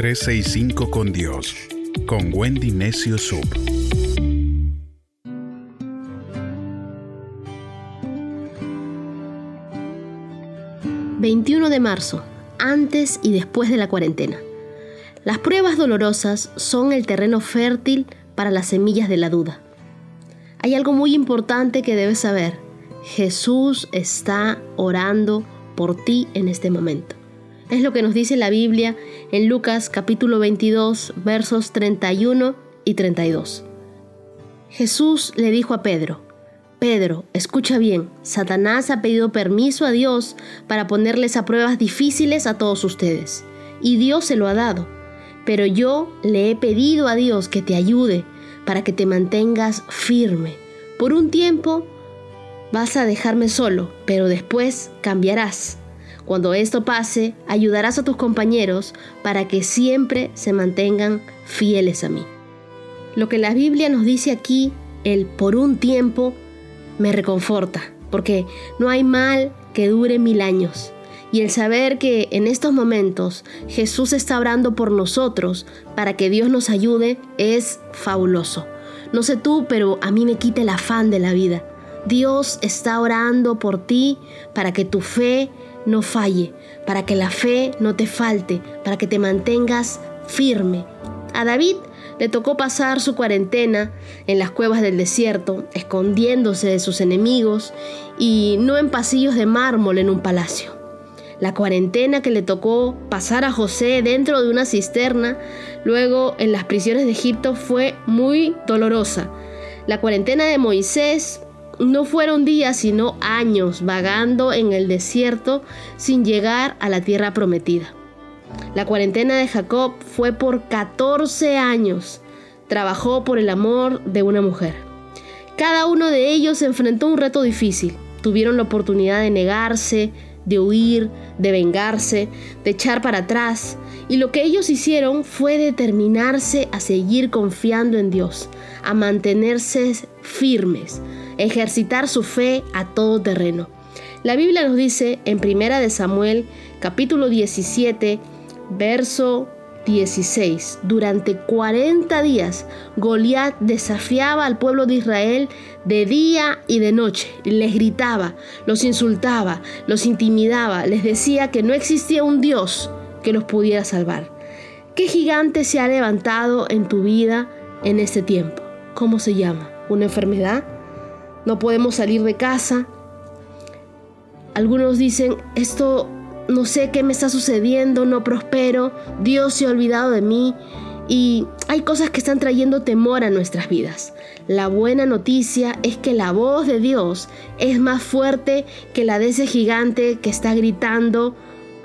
365 con Dios, con Wendy Necio Sub. ...21 de marzo, antes y después de la cuarentena. Las pruebas dolorosas son el terreno fértil para las semillas de la duda. Hay algo muy importante que debes saber. Jesús está orando por ti en este momento. Es lo que nos dice la Biblia en Lucas capítulo 22 versos 31 y 32. Jesús le dijo a Pedro, Pedro, escucha bien, Satanás ha pedido permiso a Dios para ponerles a pruebas difíciles a todos ustedes, y Dios se lo ha dado. Pero yo le he pedido a Dios que te ayude para que te mantengas firme. Por un tiempo vas a dejarme solo, pero después cambiarás. Cuando esto pase, ayudarás a tus compañeros para que siempre se mantengan fieles a mí. Lo que la Biblia nos dice aquí, el por un tiempo, me reconforta, porque no hay mal que dure mil años. Y el saber que en estos momentos Jesús está orando por nosotros para que Dios nos ayude es fabuloso. No sé tú, pero a mí me quita el afán de la vida. Dios está orando por ti para que tu fe no falle, para que la fe no te falte, para que te mantengas firme. A David le tocó pasar su cuarentena en las cuevas del desierto, escondiéndose de sus enemigos y no en pasillos de mármol en un palacio. La cuarentena que le tocó pasar a José dentro de una cisterna, luego en las prisiones de Egipto, fue muy dolorosa. La cuarentena de Moisés no fueron días, sino años vagando en el desierto sin llegar a la tierra prometida. La cuarentena de Jacob fue por 14 años. Trabajó por el amor de una mujer. Cada uno de ellos enfrentó un reto difícil. Tuvieron la oportunidad de negarse, de huir, de vengarse, de echar para atrás. Y lo que ellos hicieron fue determinarse a seguir confiando en Dios, a mantenerse firmes, ejercitar su fe a todo terreno. La Biblia nos dice en Primera de Samuel, capítulo 17, verso 16. Durante 40 días, Goliat desafiaba al pueblo de Israel de día y de noche. Les gritaba, los insultaba, los intimidaba, les decía que no existía un Dios que los pudiera salvar. ¿Qué gigante se ha levantado en tu vida en este tiempo? ¿Cómo se llama? ¿Una enfermedad? No podemos salir de casa. Algunos dicen, esto no sé qué me está sucediendo, no prospero, Dios se ha olvidado de mí. Y hay cosas que están trayendo temor a nuestras vidas. La buena noticia es que la voz de Dios es más fuerte que la de ese gigante que está gritando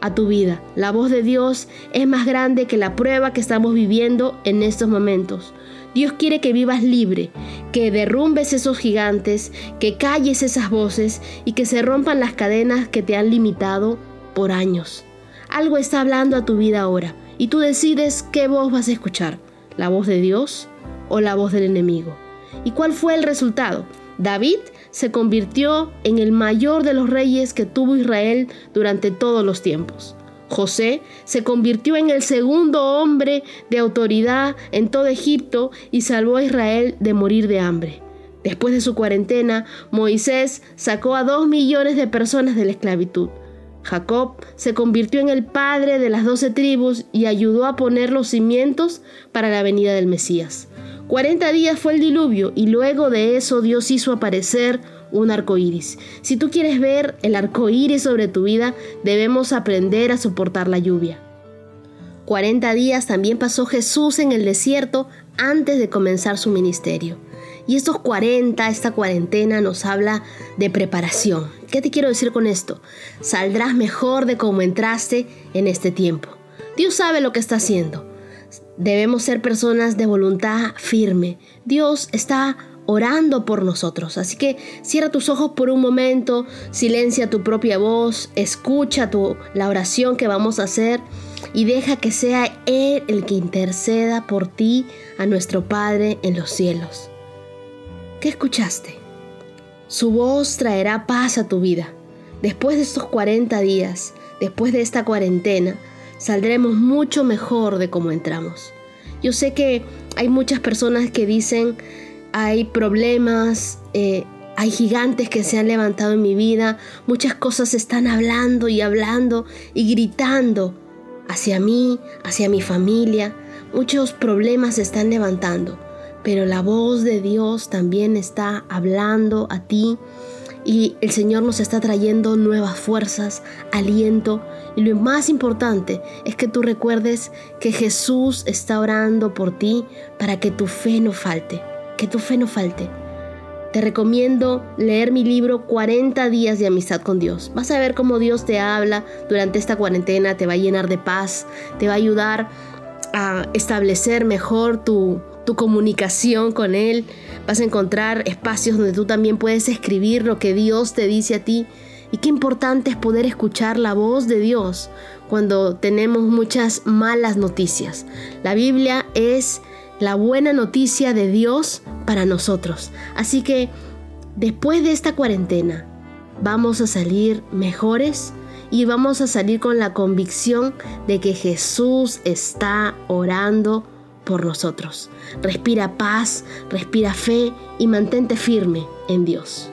a tu vida. La voz de Dios es más grande que la prueba que estamos viviendo en estos momentos. Dios quiere que vivas libre, que derrumbes esos gigantes, que calles esas voces y que se rompan las cadenas que te han limitado por años. Algo está hablando a tu vida ahora y tú decides qué voz vas a escuchar, la voz de Dios o la voz del enemigo. ¿Y cuál fue el resultado? David se convirtió en el mayor de los reyes que tuvo Israel durante todos los tiempos. José se convirtió en el segundo hombre de autoridad en todo Egipto y salvó a Israel de morir de hambre. Después de su cuarentena, Moisés sacó a dos millones de personas de la esclavitud. Jacob se convirtió en el padre de las doce tribus y ayudó a poner los cimientos para la venida del Mesías. Cuarenta días fue el diluvio y luego de eso Dios hizo aparecer un arco iris. Si tú quieres ver el arco iris sobre tu vida, debemos aprender a soportar la lluvia. 40 días también pasó Jesús en el desierto antes de comenzar su ministerio. Y estos 40, esta cuarentena nos habla de preparación. ¿Qué te quiero decir con esto? Saldrás mejor de cómo entraste en este tiempo. Dios sabe lo que está haciendo. Debemos ser personas de voluntad firme. Dios está orando por nosotros. Así que cierra tus ojos por un momento, silencia tu propia voz, escucha tu, la oración que vamos a hacer y deja que sea Él el que interceda por ti a nuestro Padre en los cielos. ¿Qué escuchaste? Su voz traerá paz a tu vida. Después de estos 40 días, después de esta cuarentena, saldremos mucho mejor de cómo entramos. Yo sé que hay muchas personas que dicen, hay problemas, eh, hay gigantes que se han levantado en mi vida, muchas cosas están hablando y hablando y gritando hacia mí, hacia mi familia, muchos problemas se están levantando, pero la voz de Dios también está hablando a ti y el Señor nos está trayendo nuevas fuerzas, aliento. Y lo más importante es que tú recuerdes que Jesús está orando por ti para que tu fe no falte, que tu fe no falte. Te recomiendo leer mi libro 40 días de amistad con Dios. Vas a ver cómo Dios te habla durante esta cuarentena, te va a llenar de paz, te va a ayudar a establecer mejor tu, tu comunicación con Él. Vas a encontrar espacios donde tú también puedes escribir lo que Dios te dice a ti. Y qué importante es poder escuchar la voz de Dios cuando tenemos muchas malas noticias. La Biblia es la buena noticia de Dios para nosotros. Así que después de esta cuarentena vamos a salir mejores y vamos a salir con la convicción de que Jesús está orando por nosotros. Respira paz, respira fe y mantente firme en Dios.